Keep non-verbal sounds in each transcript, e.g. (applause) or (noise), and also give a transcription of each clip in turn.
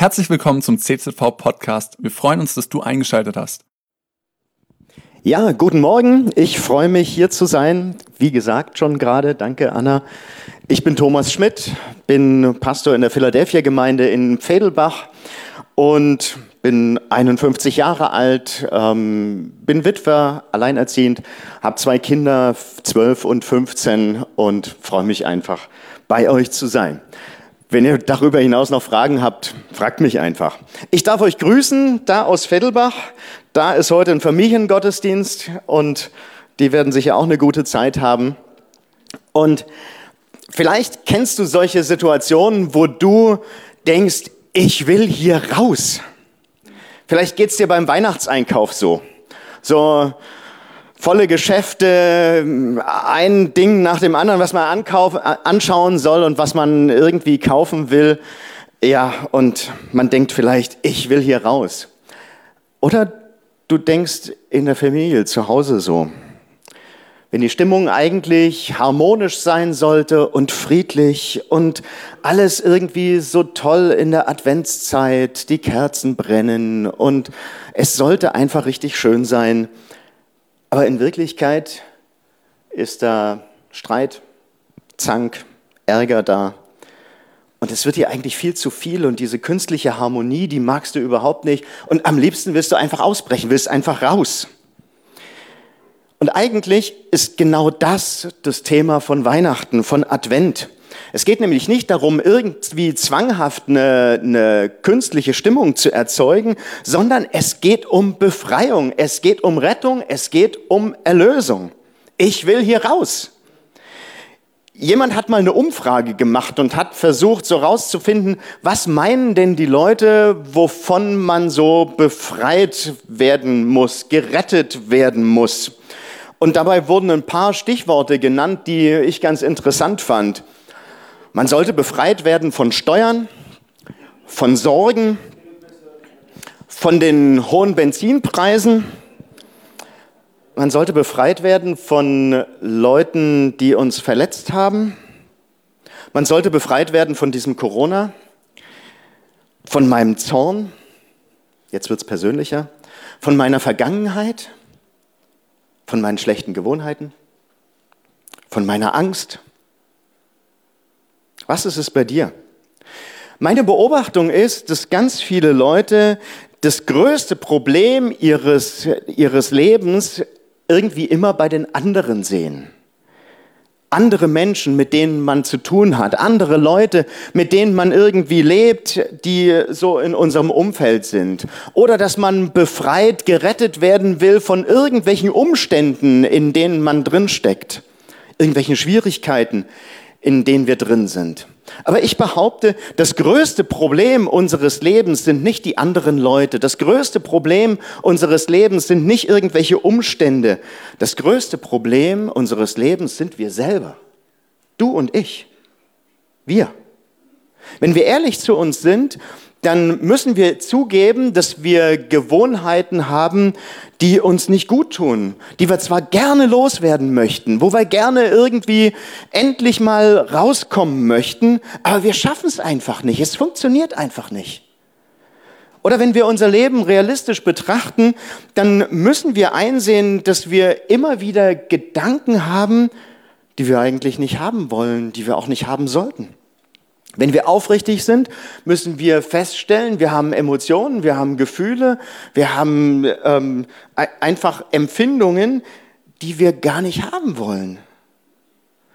Herzlich willkommen zum CZV Podcast. Wir freuen uns, dass du eingeschaltet hast. Ja, guten Morgen. Ich freue mich hier zu sein. Wie gesagt schon gerade, danke Anna. Ich bin Thomas Schmidt, bin Pastor in der Philadelphia Gemeinde in Vedelbach und bin 51 Jahre alt, ähm, bin Witwer, alleinerziehend, habe zwei Kinder, 12 und 15 und freue mich einfach, bei euch zu sein. Wenn ihr darüber hinaus noch Fragen habt, fragt mich einfach. Ich darf euch grüßen, da aus Vettelbach. Da ist heute ein Familiengottesdienst und die werden sicher auch eine gute Zeit haben. Und vielleicht kennst du solche Situationen, wo du denkst, ich will hier raus. Vielleicht geht's dir beim Weihnachtseinkauf so. So, volle Geschäfte, ein Ding nach dem anderen, was man ankaufen, anschauen soll und was man irgendwie kaufen will. Ja, und man denkt vielleicht, ich will hier raus. Oder du denkst in der Familie zu Hause so. Wenn die Stimmung eigentlich harmonisch sein sollte und friedlich und alles irgendwie so toll in der Adventszeit, die Kerzen brennen und es sollte einfach richtig schön sein, aber in Wirklichkeit ist da Streit, Zank, Ärger da. Und es wird dir eigentlich viel zu viel und diese künstliche Harmonie, die magst du überhaupt nicht. Und am liebsten willst du einfach ausbrechen, willst einfach raus. Und eigentlich ist genau das das Thema von Weihnachten, von Advent. Es geht nämlich nicht darum, irgendwie zwanghaft eine, eine künstliche Stimmung zu erzeugen, sondern es geht um Befreiung, es geht um Rettung, es geht um Erlösung. Ich will hier raus. Jemand hat mal eine Umfrage gemacht und hat versucht, so rauszufinden, was meinen denn die Leute, wovon man so befreit werden muss, gerettet werden muss. Und dabei wurden ein paar Stichworte genannt, die ich ganz interessant fand. Man sollte befreit werden von Steuern, von Sorgen, von den hohen Benzinpreisen. Man sollte befreit werden von Leuten, die uns verletzt haben. Man sollte befreit werden von diesem Corona, von meinem Zorn, jetzt wird es persönlicher, von meiner Vergangenheit, von meinen schlechten Gewohnheiten, von meiner Angst, was ist es bei dir? Meine Beobachtung ist, dass ganz viele Leute das größte Problem ihres, ihres Lebens irgendwie immer bei den anderen sehen. Andere Menschen, mit denen man zu tun hat, andere Leute, mit denen man irgendwie lebt, die so in unserem Umfeld sind. Oder dass man befreit, gerettet werden will von irgendwelchen Umständen, in denen man drinsteckt, irgendwelchen Schwierigkeiten, in denen wir drin sind. Aber ich behaupte, das größte Problem unseres Lebens sind nicht die anderen Leute. Das größte Problem unseres Lebens sind nicht irgendwelche Umstände. Das größte Problem unseres Lebens sind wir selber. Du und ich. Wir. Wenn wir ehrlich zu uns sind, dann müssen wir zugeben, dass wir Gewohnheiten haben, die uns nicht gut tun, die wir zwar gerne loswerden möchten, wo wir gerne irgendwie endlich mal rauskommen möchten, aber wir schaffen es einfach nicht. Es funktioniert einfach nicht. Oder wenn wir unser Leben realistisch betrachten, dann müssen wir einsehen, dass wir immer wieder Gedanken haben, die wir eigentlich nicht haben wollen, die wir auch nicht haben sollten. Wenn wir aufrichtig sind, müssen wir feststellen, wir haben Emotionen, wir haben Gefühle, wir haben ähm, einfach Empfindungen, die wir gar nicht haben wollen.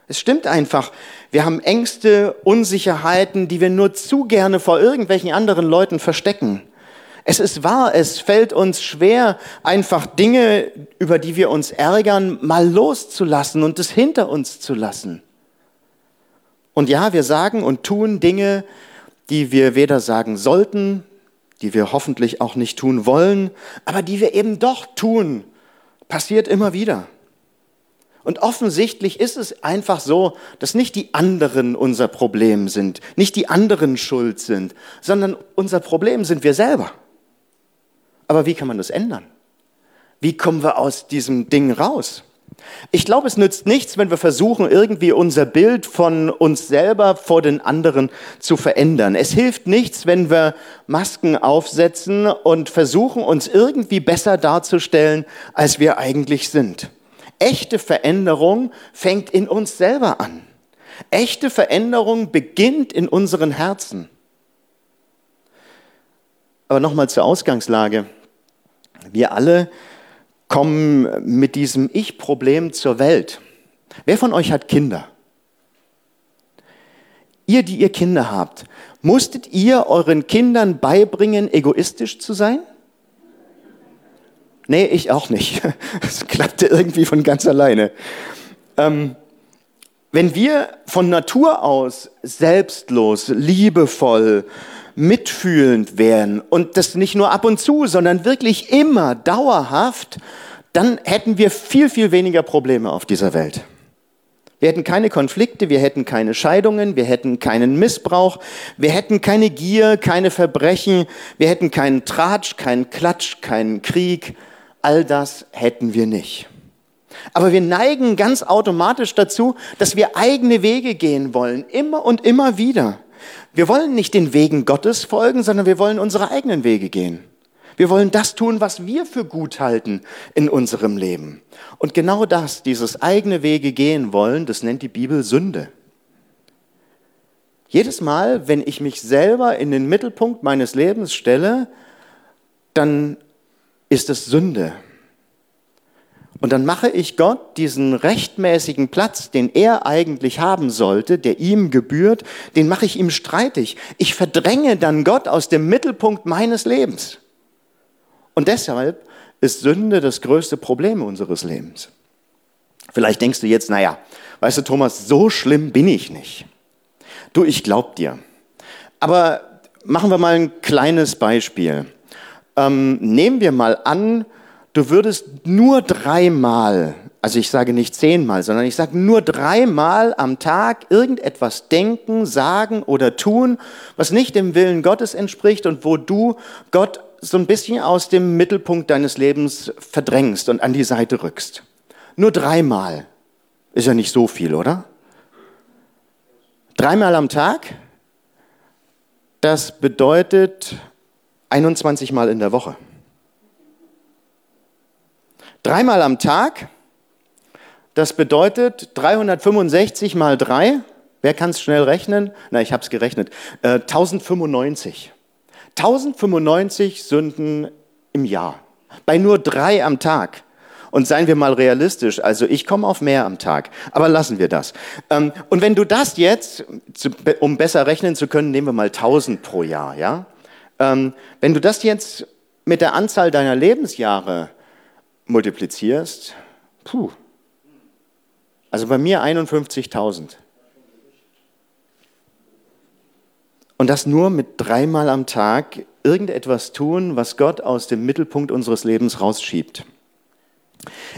Es stimmt einfach, wir haben Ängste, Unsicherheiten, die wir nur zu gerne vor irgendwelchen anderen Leuten verstecken. Es ist wahr, es fällt uns schwer, einfach Dinge, über die wir uns ärgern, mal loszulassen und es hinter uns zu lassen. Und ja, wir sagen und tun Dinge, die wir weder sagen sollten, die wir hoffentlich auch nicht tun wollen, aber die wir eben doch tun. Passiert immer wieder. Und offensichtlich ist es einfach so, dass nicht die anderen unser Problem sind, nicht die anderen schuld sind, sondern unser Problem sind wir selber. Aber wie kann man das ändern? Wie kommen wir aus diesem Ding raus? Ich glaube, es nützt nichts, wenn wir versuchen, irgendwie unser Bild von uns selber vor den anderen zu verändern. Es hilft nichts, wenn wir Masken aufsetzen und versuchen, uns irgendwie besser darzustellen, als wir eigentlich sind. Echte Veränderung fängt in uns selber an. Echte Veränderung beginnt in unseren Herzen. Aber nochmal zur Ausgangslage. Wir alle kommen mit diesem Ich-Problem zur Welt. Wer von euch hat Kinder? Ihr, die ihr Kinder habt, musstet ihr euren Kindern beibringen, egoistisch zu sein? Nee, ich auch nicht. (laughs) Es klappte irgendwie von ganz alleine. Ähm, wenn wir von Natur aus selbstlos, liebevoll, mitfühlend wären und das nicht nur ab und zu, sondern wirklich immer dauerhaft, dann hätten wir viel, viel weniger Probleme auf dieser Welt. Wir hätten keine Konflikte, wir hätten keine Scheidungen, wir hätten keinen Missbrauch, wir hätten keine Gier, keine Verbrechen, wir hätten keinen Tratsch, keinen Klatsch, keinen Krieg. All das hätten wir nicht. Aber wir neigen ganz automatisch dazu, dass wir eigene Wege gehen wollen, immer und immer wieder. Wir wollen nicht den Wegen Gottes folgen, sondern wir wollen unsere eigenen Wege gehen. Wir wollen das tun, was wir für gut halten in unserem Leben. Und genau das, dieses eigene Wege gehen wollen, das nennt die Bibel Sünde. Jedes Mal, wenn ich mich selber in den Mittelpunkt meines Lebens stelle, dann ist es Sünde. Und dann mache ich Gott diesen rechtmäßigen Platz, den er eigentlich haben sollte, der ihm gebührt, den mache ich ihm streitig. Ich verdränge dann Gott aus dem Mittelpunkt meines Lebens. Und deshalb ist Sünde das größte Problem unseres Lebens. Vielleicht denkst du jetzt, naja, weißt du, Thomas, so schlimm bin ich nicht. Du, ich glaub dir. Aber machen wir mal ein kleines Beispiel. Ähm, nehmen wir mal an, du würdest nur dreimal, also ich sage nicht zehnmal, sondern ich sage nur dreimal am Tag irgendetwas denken, sagen oder tun, was nicht dem Willen Gottes entspricht und wo du Gott so ein bisschen aus dem Mittelpunkt deines Lebens verdrängst und an die Seite rückst. Nur dreimal. Ist ja nicht so viel, oder? Dreimal am Tag, das bedeutet 21 Mal in der Woche. Dreimal am Tag, das bedeutet 365 mal 3. Wer kann es schnell rechnen? Na, ich habe es gerechnet. Äh, 1095. 1095 Sünden im Jahr. Bei nur drei am Tag. Und seien wir mal realistisch, also ich komme auf mehr am Tag, aber lassen wir das. Ähm, und wenn du das jetzt, um besser rechnen zu können, nehmen wir mal 1000 pro Jahr, ja? Ähm, wenn du das jetzt mit der Anzahl deiner Lebensjahre multiplizierst, puh. Also bei mir 51.000. Und das nur mit dreimal am Tag irgendetwas tun, was Gott aus dem Mittelpunkt unseres Lebens rausschiebt.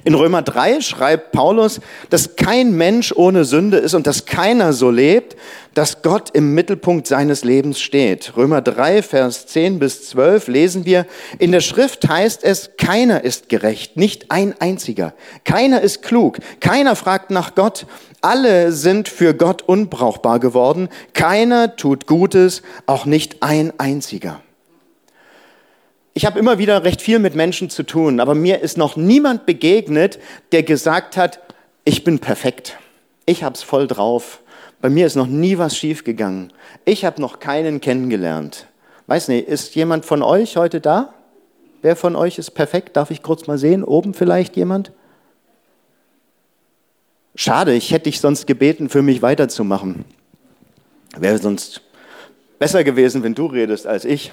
In Römer 3 schreibt Paulus, dass kein Mensch ohne Sünde ist und dass keiner so lebt, dass Gott im Mittelpunkt seines Lebens steht. Römer 3, Vers 10 bis 12 lesen wir, in der Schrift heißt es, keiner ist gerecht, nicht ein einziger. Keiner ist klug, keiner fragt nach Gott. Alle sind für Gott unbrauchbar geworden. Keiner tut Gutes, auch nicht ein einziger. Ich habe immer wieder recht viel mit Menschen zu tun, aber mir ist noch niemand begegnet, der gesagt hat, ich bin perfekt. Ich hab's voll drauf. Bei mir ist noch nie was schiefgegangen. Ich habe noch keinen kennengelernt. Weiß nicht, ist jemand von euch heute da? Wer von euch ist perfekt? Darf ich kurz mal sehen? Oben vielleicht jemand? Schade, ich hätte dich sonst gebeten, für mich weiterzumachen. Wäre sonst besser gewesen, wenn du redest als ich.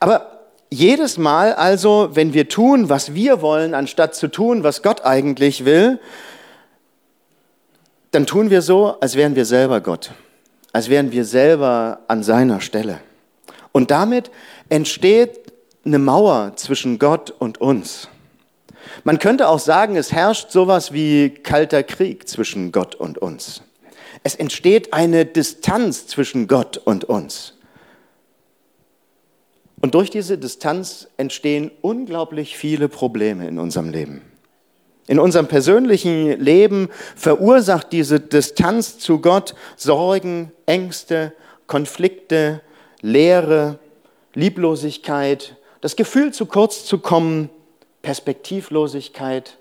Aber jedes Mal also, wenn wir tun, was wir wollen, anstatt zu tun, was Gott eigentlich will, dann tun wir so, als wären wir selber Gott, als wären wir selber an seiner Stelle. Und damit entsteht eine Mauer zwischen Gott und uns. Man könnte auch sagen, es herrscht sowas wie kalter Krieg zwischen Gott und uns. Es entsteht eine Distanz zwischen Gott und uns. Und durch diese Distanz entstehen unglaublich viele Probleme in unserem Leben. In unserem persönlichen Leben verursacht diese Distanz zu Gott Sorgen, Ängste, Konflikte, Leere, Lieblosigkeit, das Gefühl, zu kurz zu kommen, Perspektivlosigkeit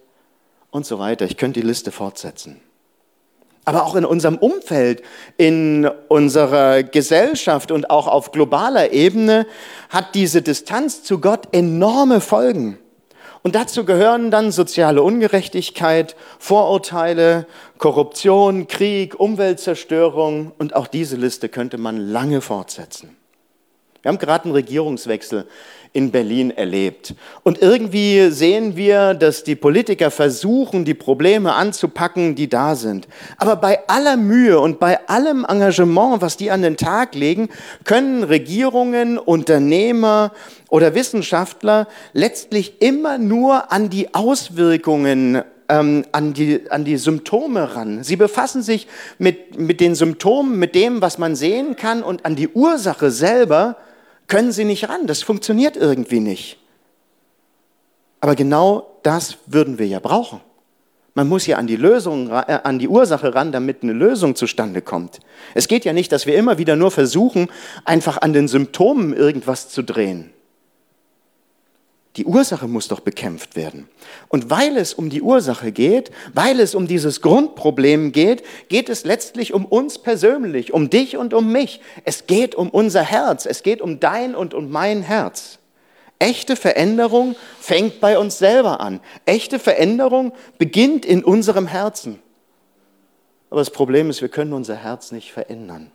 und so weiter. Ich könnte die Liste fortsetzen. Aber auch in unserem Umfeld, in unserer Gesellschaft und auch auf globaler Ebene hat diese Distanz zu Gott enorme Folgen. Und dazu gehören dann soziale Ungerechtigkeit, Vorurteile, Korruption, Krieg, Umweltzerstörung und auch diese Liste könnte man lange fortsetzen. Wir haben gerade einen Regierungswechsel in Berlin erlebt. Und irgendwie sehen wir, dass die Politiker versuchen, die Probleme anzupacken, die da sind. Aber bei aller Mühe und bei allem Engagement, was die an den Tag legen, können Regierungen, Unternehmer oder Wissenschaftler letztlich immer nur an die Auswirkungen ähm, an, die, an die Symptome ran. Sie befassen sich mit, mit den Symptomen, mit dem, was man sehen kann und an die Ursache selber können sie nicht ran. Das funktioniert irgendwie nicht. Aber genau das würden wir ja brauchen. Man muss ja an die Lösung, äh, an die Ursache ran, damit eine Lösung zustande kommt. Es geht ja nicht, dass wir immer wieder nur versuchen, einfach an den Symptomen irgendwas zu drehen. Die Ursache muss doch bekämpft werden. Und weil es um die Ursache geht, weil es um dieses Grundproblem geht, geht es letztlich um uns persönlich, um dich und um mich. Es geht um unser Herz, es geht um dein und um mein Herz. Echte Veränderung fängt bei uns selber an. Echte Veränderung beginnt in unserem Herzen. Aber das Problem ist, wir können unser Herz nicht verändern.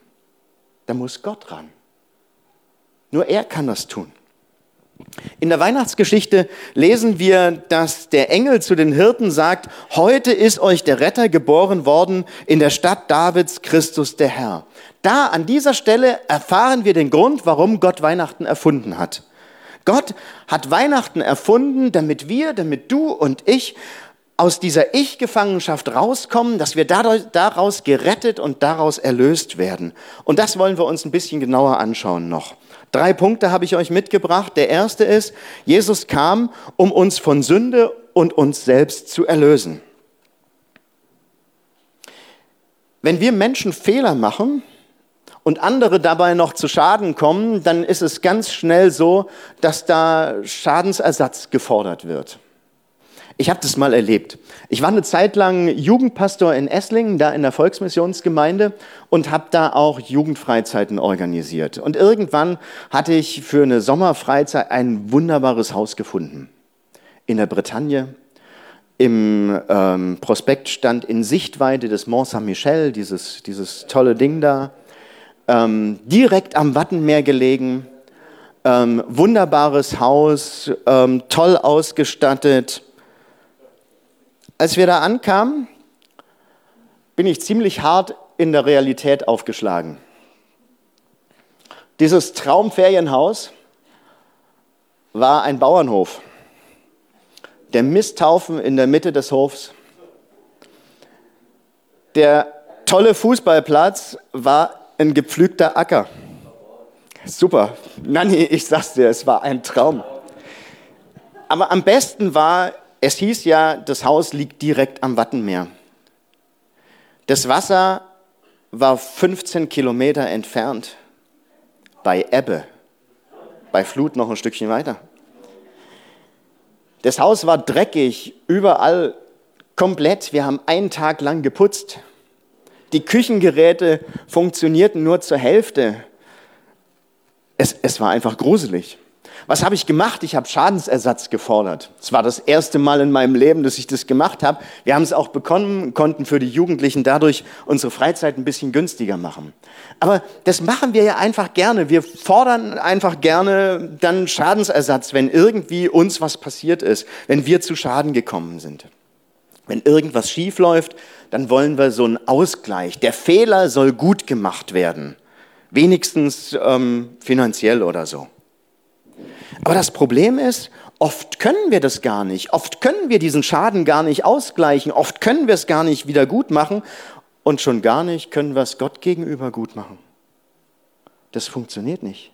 Da muss Gott ran. Nur er kann das tun. In der Weihnachtsgeschichte lesen wir, dass der Engel zu den Hirten sagt, heute ist euch der Retter geboren worden in der Stadt Davids, Christus der Herr. Da an dieser Stelle erfahren wir den Grund, warum Gott Weihnachten erfunden hat. Gott hat Weihnachten erfunden, damit wir, damit du und ich aus dieser Ich-Gefangenschaft rauskommen, dass wir daraus gerettet und daraus erlöst werden. Und das wollen wir uns ein bisschen genauer anschauen noch. Drei Punkte habe ich euch mitgebracht. Der erste ist, Jesus kam, um uns von Sünde und uns selbst zu erlösen. Wenn wir Menschen Fehler machen und andere dabei noch zu Schaden kommen, dann ist es ganz schnell so, dass da Schadensersatz gefordert wird. Ich habe das mal erlebt. Ich war eine Zeit lang Jugendpastor in Esslingen, da in der Volksmissionsgemeinde und habe da auch Jugendfreizeiten organisiert. Und irgendwann hatte ich für eine Sommerfreizeit ein wunderbares Haus gefunden. In der Bretagne. Im ähm, Prospekt stand in Sichtweite des Mont Saint-Michel, dieses, dieses tolle Ding da. Ähm, direkt am Wattenmeer gelegen. Ähm, wunderbares Haus, ähm, toll ausgestattet als wir da ankamen, bin ich ziemlich hart in der Realität aufgeschlagen. Dieses Traumferienhaus war ein Bauernhof. Der Misthaufen in der Mitte des Hofs. Der tolle Fußballplatz war ein gepflügter Acker. Super. Nanni, ich sag's dir, es war ein Traum. Aber am besten war, es hieß ja, das Haus liegt direkt am Wattenmeer. Das Wasser war 15 Kilometer entfernt bei Ebbe, bei Flut noch ein Stückchen weiter. Das Haus war dreckig, überall komplett. Wir haben einen Tag lang geputzt. Die Küchengeräte funktionierten nur zur Hälfte. Es, es war einfach gruselig. Was habe ich gemacht? Ich habe Schadensersatz gefordert. Es war das erste Mal in meinem Leben, dass ich das gemacht habe. Wir haben es auch bekommen, konnten für die Jugendlichen dadurch unsere Freizeit ein bisschen günstiger machen. Aber das machen wir ja einfach gerne. Wir fordern einfach gerne dann Schadensersatz, wenn irgendwie uns was passiert ist, wenn wir zu Schaden gekommen sind. Wenn irgendwas schief läuft, dann wollen wir so einen Ausgleich. Der Fehler soll gut gemacht werden. Wenigstens ähm, finanziell oder so. Aber das Problem ist, oft können wir das gar nicht. Oft können wir diesen Schaden gar nicht ausgleichen. Oft können wir es gar nicht wieder gut machen. Und schon gar nicht können wir es Gott gegenüber gut machen. Das funktioniert nicht.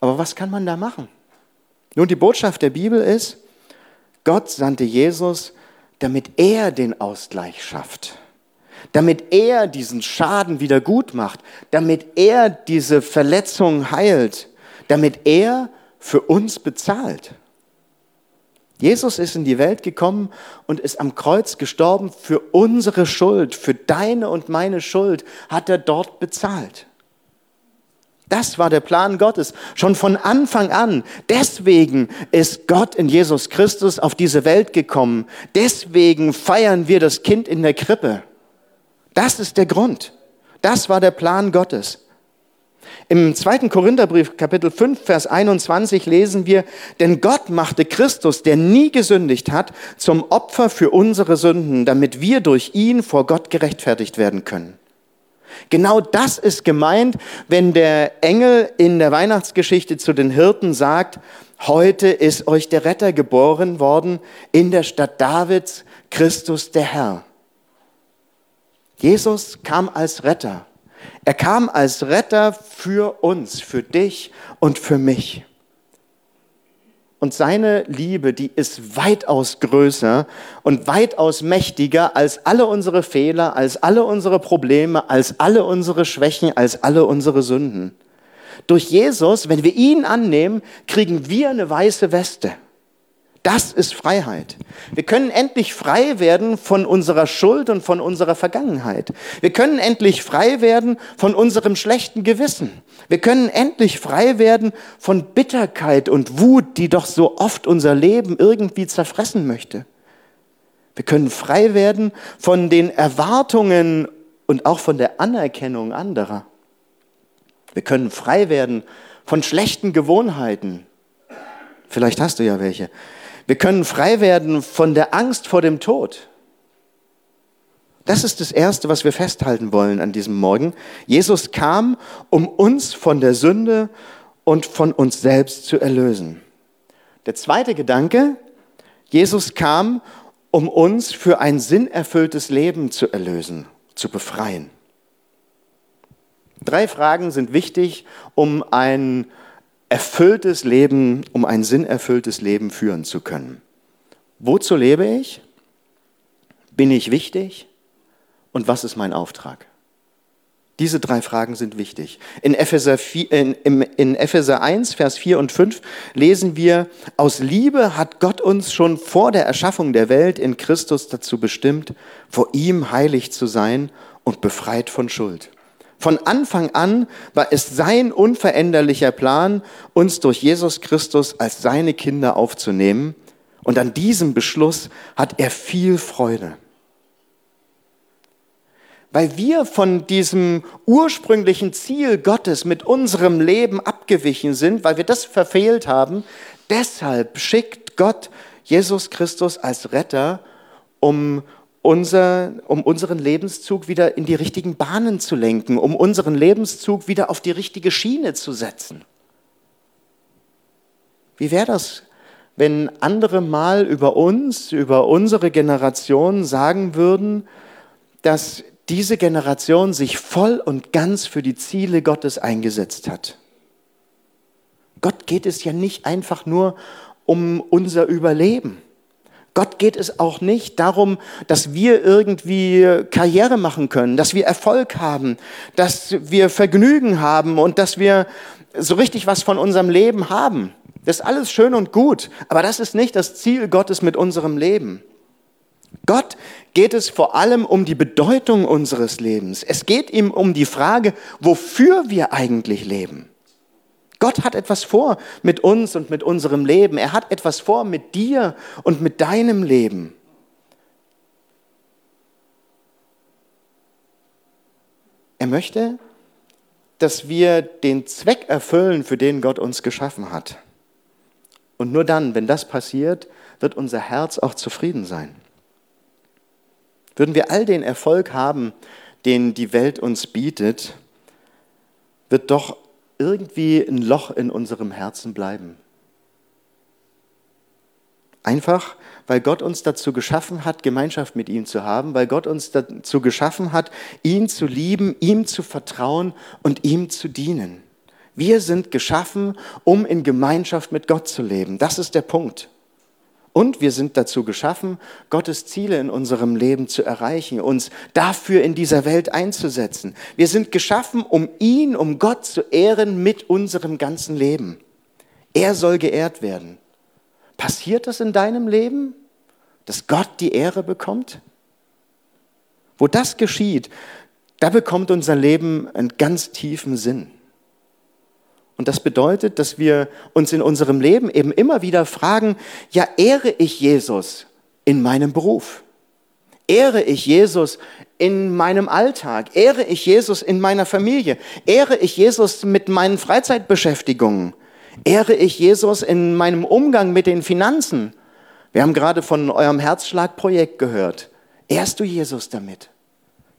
Aber was kann man da machen? Nun, die Botschaft der Bibel ist, Gott sandte Jesus, damit er den Ausgleich schafft, damit er diesen Schaden wieder gut macht, damit er diese Verletzung heilt, damit er für uns bezahlt. Jesus ist in die Welt gekommen und ist am Kreuz gestorben für unsere Schuld, für deine und meine Schuld hat er dort bezahlt. Das war der Plan Gottes, schon von Anfang an. Deswegen ist Gott in Jesus Christus auf diese Welt gekommen. Deswegen feiern wir das Kind in der Krippe. Das ist der Grund. Das war der Plan Gottes. Im zweiten Korintherbrief, Kapitel 5, Vers 21 lesen wir, denn Gott machte Christus, der nie gesündigt hat, zum Opfer für unsere Sünden, damit wir durch ihn vor Gott gerechtfertigt werden können. Genau das ist gemeint, wenn der Engel in der Weihnachtsgeschichte zu den Hirten sagt, heute ist euch der Retter geboren worden in der Stadt Davids, Christus der Herr. Jesus kam als Retter. Er kam als Retter für uns, für dich und für mich. Und seine Liebe, die ist weitaus größer und weitaus mächtiger als alle unsere Fehler, als alle unsere Probleme, als alle unsere Schwächen, als alle unsere Sünden. Durch Jesus, wenn wir ihn annehmen, kriegen wir eine weiße Weste. Das ist Freiheit. Wir können endlich frei werden von unserer Schuld und von unserer Vergangenheit. Wir können endlich frei werden von unserem schlechten Gewissen. Wir können endlich frei werden von Bitterkeit und Wut, die doch so oft unser Leben irgendwie zerfressen möchte. Wir können frei werden von den Erwartungen und auch von der Anerkennung anderer. Wir können frei werden von schlechten Gewohnheiten. Vielleicht hast du ja welche. Wir können frei werden von der Angst vor dem Tod. Das ist das Erste, was wir festhalten wollen an diesem Morgen. Jesus kam, um uns von der Sünde und von uns selbst zu erlösen. Der zweite Gedanke, Jesus kam, um uns für ein sinnerfülltes Leben zu erlösen, zu befreien. Drei Fragen sind wichtig, um ein erfülltes Leben, um ein sinnerfülltes Leben führen zu können. Wozu lebe ich? Bin ich wichtig? Und was ist mein Auftrag? Diese drei Fragen sind wichtig. In Epheser, 4, in, in Epheser 1, Vers 4 und 5 lesen wir, aus Liebe hat Gott uns schon vor der Erschaffung der Welt in Christus dazu bestimmt, vor ihm heilig zu sein und befreit von Schuld. Von Anfang an war es sein unveränderlicher Plan, uns durch Jesus Christus als seine Kinder aufzunehmen. Und an diesem Beschluss hat er viel Freude. Weil wir von diesem ursprünglichen Ziel Gottes mit unserem Leben abgewichen sind, weil wir das verfehlt haben, deshalb schickt Gott Jesus Christus als Retter, um unser, um unseren Lebenszug wieder in die richtigen Bahnen zu lenken, um unseren Lebenszug wieder auf die richtige Schiene zu setzen. Wie wäre das, wenn andere mal über uns, über unsere Generation sagen würden, dass diese Generation sich voll und ganz für die Ziele Gottes eingesetzt hat? Gott geht es ja nicht einfach nur um unser Überleben. Gott geht es auch nicht darum, dass wir irgendwie Karriere machen können, dass wir Erfolg haben, dass wir Vergnügen haben und dass wir so richtig was von unserem Leben haben. Das ist alles schön und gut, aber das ist nicht das Ziel Gottes mit unserem Leben. Gott geht es vor allem um die Bedeutung unseres Lebens. Es geht ihm um die Frage, wofür wir eigentlich leben. Gott hat etwas vor mit uns und mit unserem Leben. Er hat etwas vor mit dir und mit deinem Leben. Er möchte, dass wir den Zweck erfüllen, für den Gott uns geschaffen hat. Und nur dann, wenn das passiert, wird unser Herz auch zufrieden sein. Würden wir all den Erfolg haben, den die Welt uns bietet, wird doch irgendwie ein Loch in unserem Herzen bleiben. Einfach, weil Gott uns dazu geschaffen hat, Gemeinschaft mit ihm zu haben, weil Gott uns dazu geschaffen hat, ihn zu lieben, ihm zu vertrauen und ihm zu dienen. Wir sind geschaffen, um in Gemeinschaft mit Gott zu leben. Das ist der Punkt. Und wir sind dazu geschaffen, Gottes Ziele in unserem Leben zu erreichen, uns dafür in dieser Welt einzusetzen. Wir sind geschaffen, um ihn, um Gott zu ehren mit unserem ganzen Leben. Er soll geehrt werden. Passiert das in deinem Leben, dass Gott die Ehre bekommt? Wo das geschieht, da bekommt unser Leben einen ganz tiefen Sinn. Und das bedeutet, dass wir uns in unserem Leben eben immer wieder fragen, ja, ehre ich Jesus in meinem Beruf? Ehre ich Jesus in meinem Alltag? Ehre ich Jesus in meiner Familie? Ehre ich Jesus mit meinen Freizeitbeschäftigungen? Ehre ich Jesus in meinem Umgang mit den Finanzen? Wir haben gerade von eurem Herzschlagprojekt gehört. Ehrst du Jesus damit,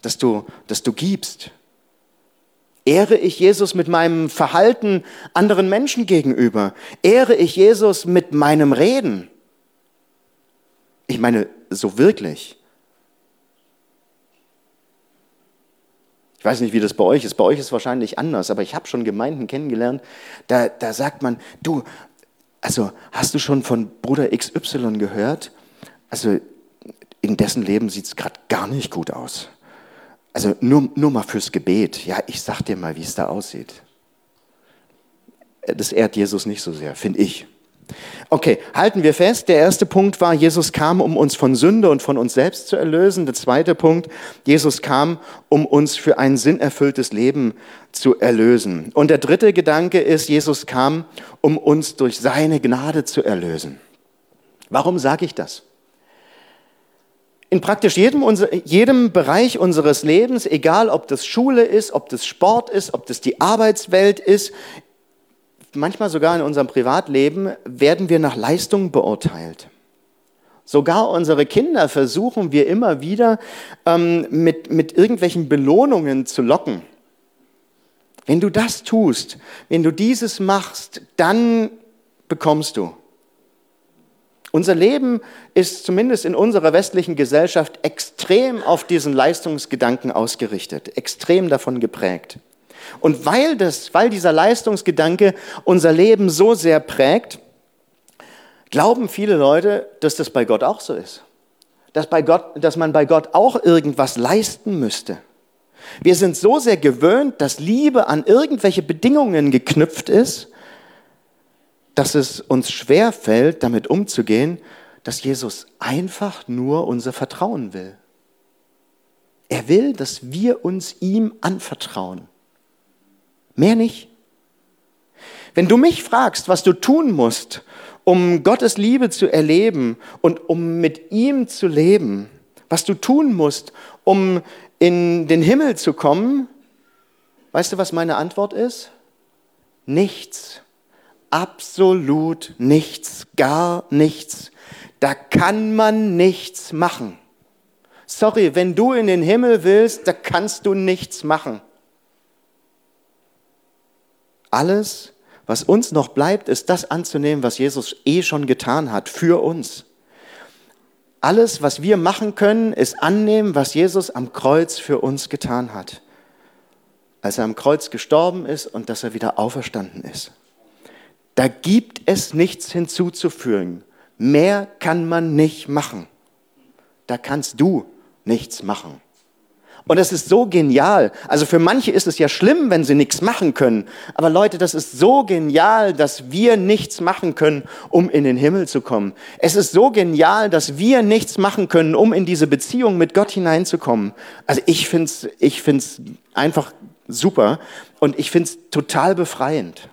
dass du, dass du gibst? Ehre ich Jesus mit meinem Verhalten anderen Menschen gegenüber? Ehre ich Jesus mit meinem Reden? Ich meine, so wirklich. Ich weiß nicht, wie das bei euch ist. Bei euch ist es wahrscheinlich anders, aber ich habe schon Gemeinden kennengelernt, da, da sagt man, du, also hast du schon von Bruder XY gehört? Also in dessen Leben sieht es gerade gar nicht gut aus. Also nur, nur mal fürs Gebet. Ja, ich sag dir mal, wie es da aussieht. Das ehrt Jesus nicht so sehr, finde ich. Okay, halten wir fest. Der erste Punkt war, Jesus kam, um uns von Sünde und von uns selbst zu erlösen. Der zweite Punkt, Jesus kam, um uns für ein sinnerfülltes Leben zu erlösen. Und der dritte Gedanke ist, Jesus kam, um uns durch seine Gnade zu erlösen. Warum sage ich das? In praktisch jedem, jedem Bereich unseres Lebens, egal ob das Schule ist, ob das Sport ist, ob das die Arbeitswelt ist, manchmal sogar in unserem Privatleben, werden wir nach Leistung beurteilt. Sogar unsere Kinder versuchen wir immer wieder ähm, mit, mit irgendwelchen Belohnungen zu locken. Wenn du das tust, wenn du dieses machst, dann bekommst du. Unser Leben ist zumindest in unserer westlichen Gesellschaft extrem auf diesen Leistungsgedanken ausgerichtet, extrem davon geprägt. Und weil, das, weil dieser Leistungsgedanke unser Leben so sehr prägt, glauben viele Leute, dass das bei Gott auch so ist. Dass, bei Gott, dass man bei Gott auch irgendwas leisten müsste. Wir sind so sehr gewöhnt, dass Liebe an irgendwelche Bedingungen geknüpft ist, dass es uns schwer fällt, damit umzugehen, dass Jesus einfach nur unser Vertrauen will. Er will, dass wir uns ihm anvertrauen. Mehr nicht. Wenn du mich fragst, was du tun musst, um Gottes Liebe zu erleben und um mit ihm zu leben, was du tun musst, um in den Himmel zu kommen, weißt du, was meine Antwort ist? Nichts absolut nichts, gar nichts. Da kann man nichts machen. Sorry, wenn du in den Himmel willst, da kannst du nichts machen. Alles, was uns noch bleibt, ist das anzunehmen, was Jesus eh schon getan hat für uns. Alles, was wir machen können, ist annehmen, was Jesus am Kreuz für uns getan hat. Als er am Kreuz gestorben ist und dass er wieder auferstanden ist. Da gibt es nichts hinzuzufügen. Mehr kann man nicht machen. Da kannst du nichts machen. Und das ist so genial. Also für manche ist es ja schlimm, wenn sie nichts machen können. Aber Leute, das ist so genial, dass wir nichts machen können, um in den Himmel zu kommen. Es ist so genial, dass wir nichts machen können, um in diese Beziehung mit Gott hineinzukommen. Also ich finde es ich find's einfach super und ich finde es total befreiend.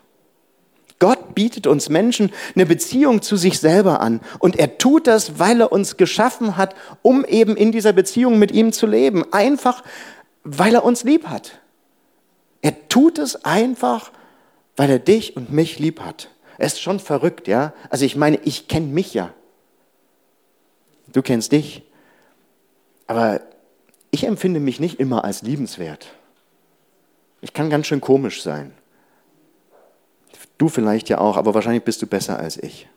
Gott bietet uns Menschen eine Beziehung zu sich selber an. Und er tut das, weil er uns geschaffen hat, um eben in dieser Beziehung mit ihm zu leben. Einfach, weil er uns lieb hat. Er tut es einfach, weil er dich und mich lieb hat. Er ist schon verrückt, ja? Also ich meine, ich kenne mich ja. Du kennst dich. Aber ich empfinde mich nicht immer als liebenswert. Ich kann ganz schön komisch sein. Du vielleicht ja auch, aber wahrscheinlich bist du besser als ich.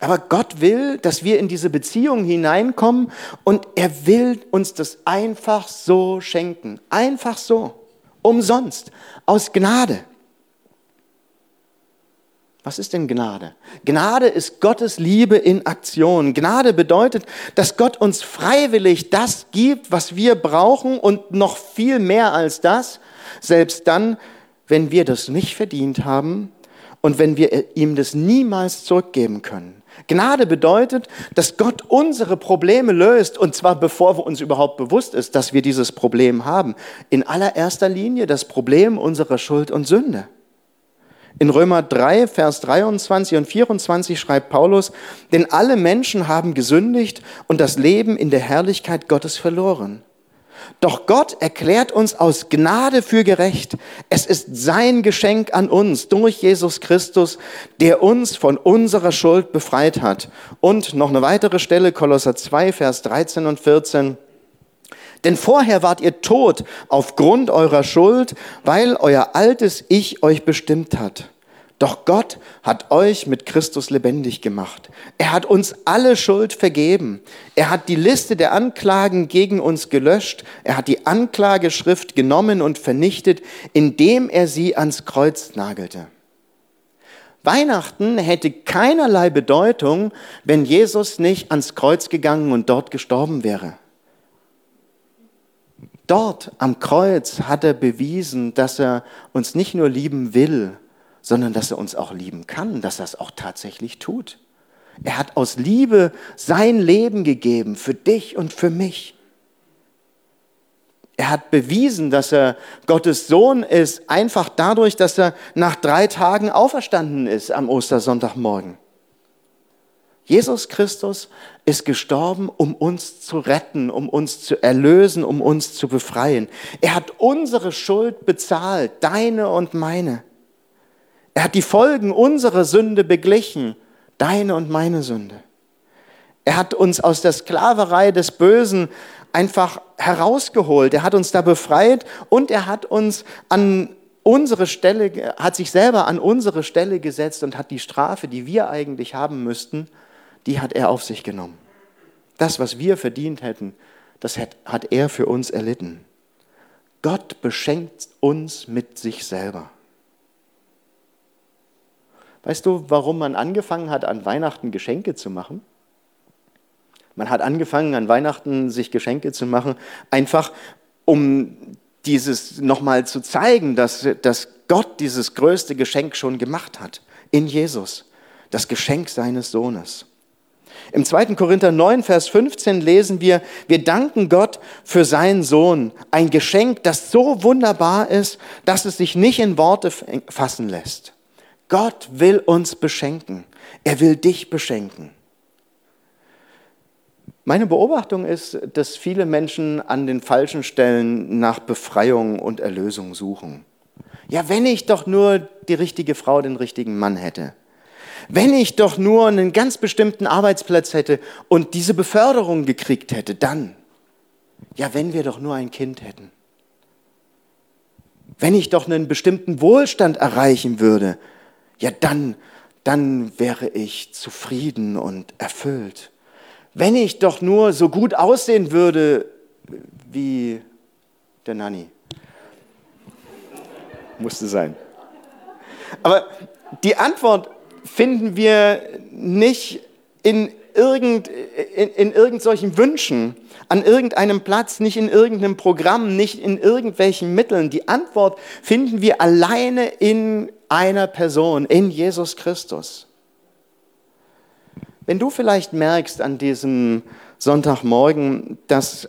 Aber Gott will, dass wir in diese Beziehung hineinkommen und er will uns das einfach so schenken. Einfach so. Umsonst. Aus Gnade. Was ist denn Gnade? Gnade ist Gottes Liebe in Aktion. Gnade bedeutet, dass Gott uns freiwillig das gibt, was wir brauchen und noch viel mehr als das, selbst dann, wenn wir das nicht verdient haben und wenn wir ihm das niemals zurückgeben können. Gnade bedeutet, dass Gott unsere Probleme löst, und zwar bevor wir uns überhaupt bewusst ist, dass wir dieses Problem haben. In allererster Linie das Problem unserer Schuld und Sünde. In Römer 3, Vers 23 und 24 schreibt Paulus, denn alle Menschen haben gesündigt und das Leben in der Herrlichkeit Gottes verloren. Doch Gott erklärt uns aus Gnade für gerecht. Es ist sein Geschenk an uns durch Jesus Christus, der uns von unserer Schuld befreit hat. Und noch eine weitere Stelle, Kolosser 2, Vers 13 und 14. Denn vorher wart ihr tot aufgrund eurer Schuld, weil euer altes Ich euch bestimmt hat. Doch Gott hat euch mit Christus lebendig gemacht. Er hat uns alle Schuld vergeben. Er hat die Liste der Anklagen gegen uns gelöscht. Er hat die Anklageschrift genommen und vernichtet, indem er sie ans Kreuz nagelte. Weihnachten hätte keinerlei Bedeutung, wenn Jesus nicht ans Kreuz gegangen und dort gestorben wäre. Dort am Kreuz hat er bewiesen, dass er uns nicht nur lieben will, sondern dass er uns auch lieben kann, dass er es auch tatsächlich tut. Er hat aus Liebe sein Leben gegeben für dich und für mich. Er hat bewiesen, dass er Gottes Sohn ist, einfach dadurch, dass er nach drei Tagen auferstanden ist am Ostersonntagmorgen. Jesus Christus ist gestorben, um uns zu retten, um uns zu erlösen, um uns zu befreien. Er hat unsere Schuld bezahlt, deine und meine. Er hat die Folgen unserer Sünde beglichen, deine und meine Sünde. Er hat uns aus der Sklaverei des Bösen einfach herausgeholt. Er hat uns da befreit und er hat uns an unsere Stelle, hat sich selber an unsere Stelle gesetzt und hat die Strafe, die wir eigentlich haben müssten, die hat er auf sich genommen. Das, was wir verdient hätten, das hat er für uns erlitten. Gott beschenkt uns mit sich selber. Weißt du, warum man angefangen hat, an Weihnachten Geschenke zu machen? Man hat angefangen, an Weihnachten sich Geschenke zu machen, einfach um dieses nochmal zu zeigen, dass, dass Gott dieses größte Geschenk schon gemacht hat in Jesus, das Geschenk seines Sohnes. Im 2. Korinther 9, Vers 15 lesen wir, wir danken Gott für seinen Sohn, ein Geschenk, das so wunderbar ist, dass es sich nicht in Worte fassen lässt. Gott will uns beschenken. Er will dich beschenken. Meine Beobachtung ist, dass viele Menschen an den falschen Stellen nach Befreiung und Erlösung suchen. Ja, wenn ich doch nur die richtige Frau, den richtigen Mann hätte. Wenn ich doch nur einen ganz bestimmten Arbeitsplatz hätte und diese Beförderung gekriegt hätte, dann. Ja, wenn wir doch nur ein Kind hätten. Wenn ich doch einen bestimmten Wohlstand erreichen würde, ja, dann, dann wäre ich zufrieden und erfüllt. Wenn ich doch nur so gut aussehen würde wie der Nanny. Musste sein. Aber die Antwort finden wir nicht in, irgend, in, in irgendwelchen Wünschen, an irgendeinem Platz, nicht in irgendeinem Programm, nicht in irgendwelchen Mitteln. Die Antwort finden wir alleine in einer Person, in Jesus Christus. Wenn du vielleicht merkst an diesem Sonntagmorgen, dass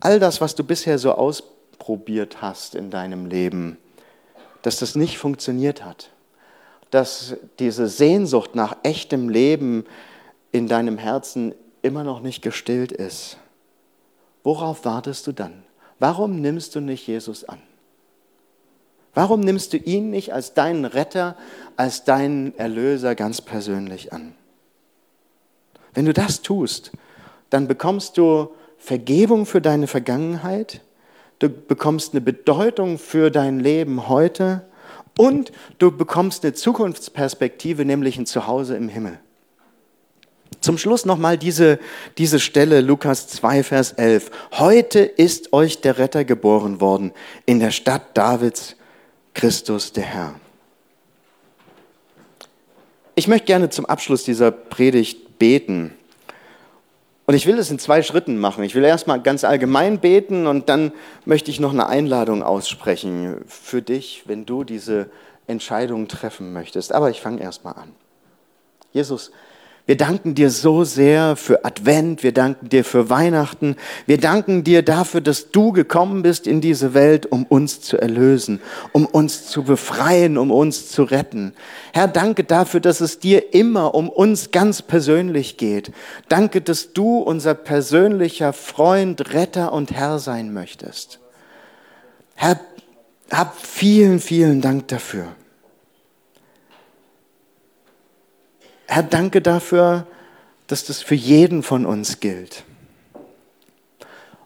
all das, was du bisher so ausprobiert hast in deinem Leben, dass das nicht funktioniert hat, dass diese Sehnsucht nach echtem Leben in deinem Herzen immer noch nicht gestillt ist, worauf wartest du dann? Warum nimmst du nicht Jesus an? Warum nimmst du ihn nicht als deinen Retter, als deinen Erlöser ganz persönlich an? Wenn du das tust, dann bekommst du Vergebung für deine Vergangenheit, du bekommst eine Bedeutung für dein Leben heute und du bekommst eine Zukunftsperspektive, nämlich ein Zuhause im Himmel. Zum Schluss nochmal diese, diese Stelle, Lukas 2, Vers 11. Heute ist euch der Retter geboren worden in der Stadt Davids, Christus der Herr. Ich möchte gerne zum Abschluss dieser Predigt beten. Und ich will es in zwei Schritten machen. Ich will erstmal ganz allgemein beten und dann möchte ich noch eine Einladung aussprechen für dich, wenn du diese Entscheidung treffen möchtest. Aber ich fange erstmal an. Jesus, wir danken dir so sehr für Advent, wir danken dir für Weihnachten, wir danken dir dafür, dass du gekommen bist in diese Welt, um uns zu erlösen, um uns zu befreien, um uns zu retten. Herr, danke dafür, dass es dir immer um uns ganz persönlich geht. Danke, dass du unser persönlicher Freund, Retter und Herr sein möchtest. Herr, hab vielen, vielen Dank dafür. Herr, danke dafür, dass das für jeden von uns gilt.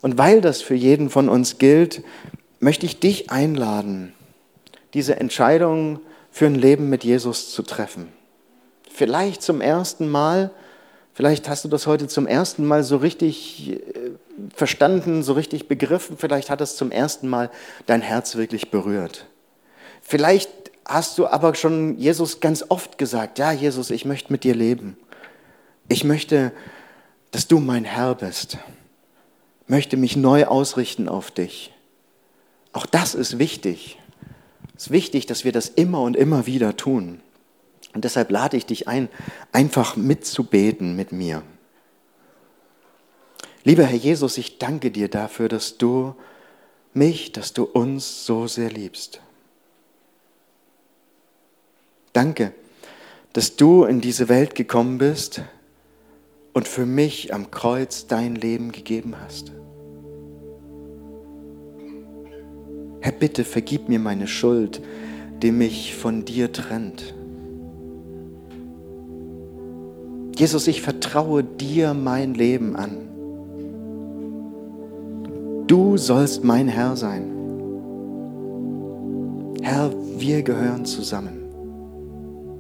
Und weil das für jeden von uns gilt, möchte ich dich einladen, diese Entscheidung für ein Leben mit Jesus zu treffen. Vielleicht zum ersten Mal, vielleicht hast du das heute zum ersten Mal so richtig äh, verstanden, so richtig begriffen, vielleicht hat es zum ersten Mal dein Herz wirklich berührt. Vielleicht hast du aber schon Jesus ganz oft gesagt, ja Jesus, ich möchte mit dir leben. Ich möchte, dass du mein Herr bist. Möchte mich neu ausrichten auf dich. Auch das ist wichtig. Es ist wichtig, dass wir das immer und immer wieder tun. Und deshalb lade ich dich ein, einfach mitzubeten mit mir. Lieber Herr Jesus, ich danke dir dafür, dass du mich, dass du uns so sehr liebst. Danke, dass du in diese Welt gekommen bist und für mich am Kreuz dein Leben gegeben hast. Herr, bitte vergib mir meine Schuld, die mich von dir trennt. Jesus, ich vertraue dir mein Leben an. Du sollst mein Herr sein. Herr, wir gehören zusammen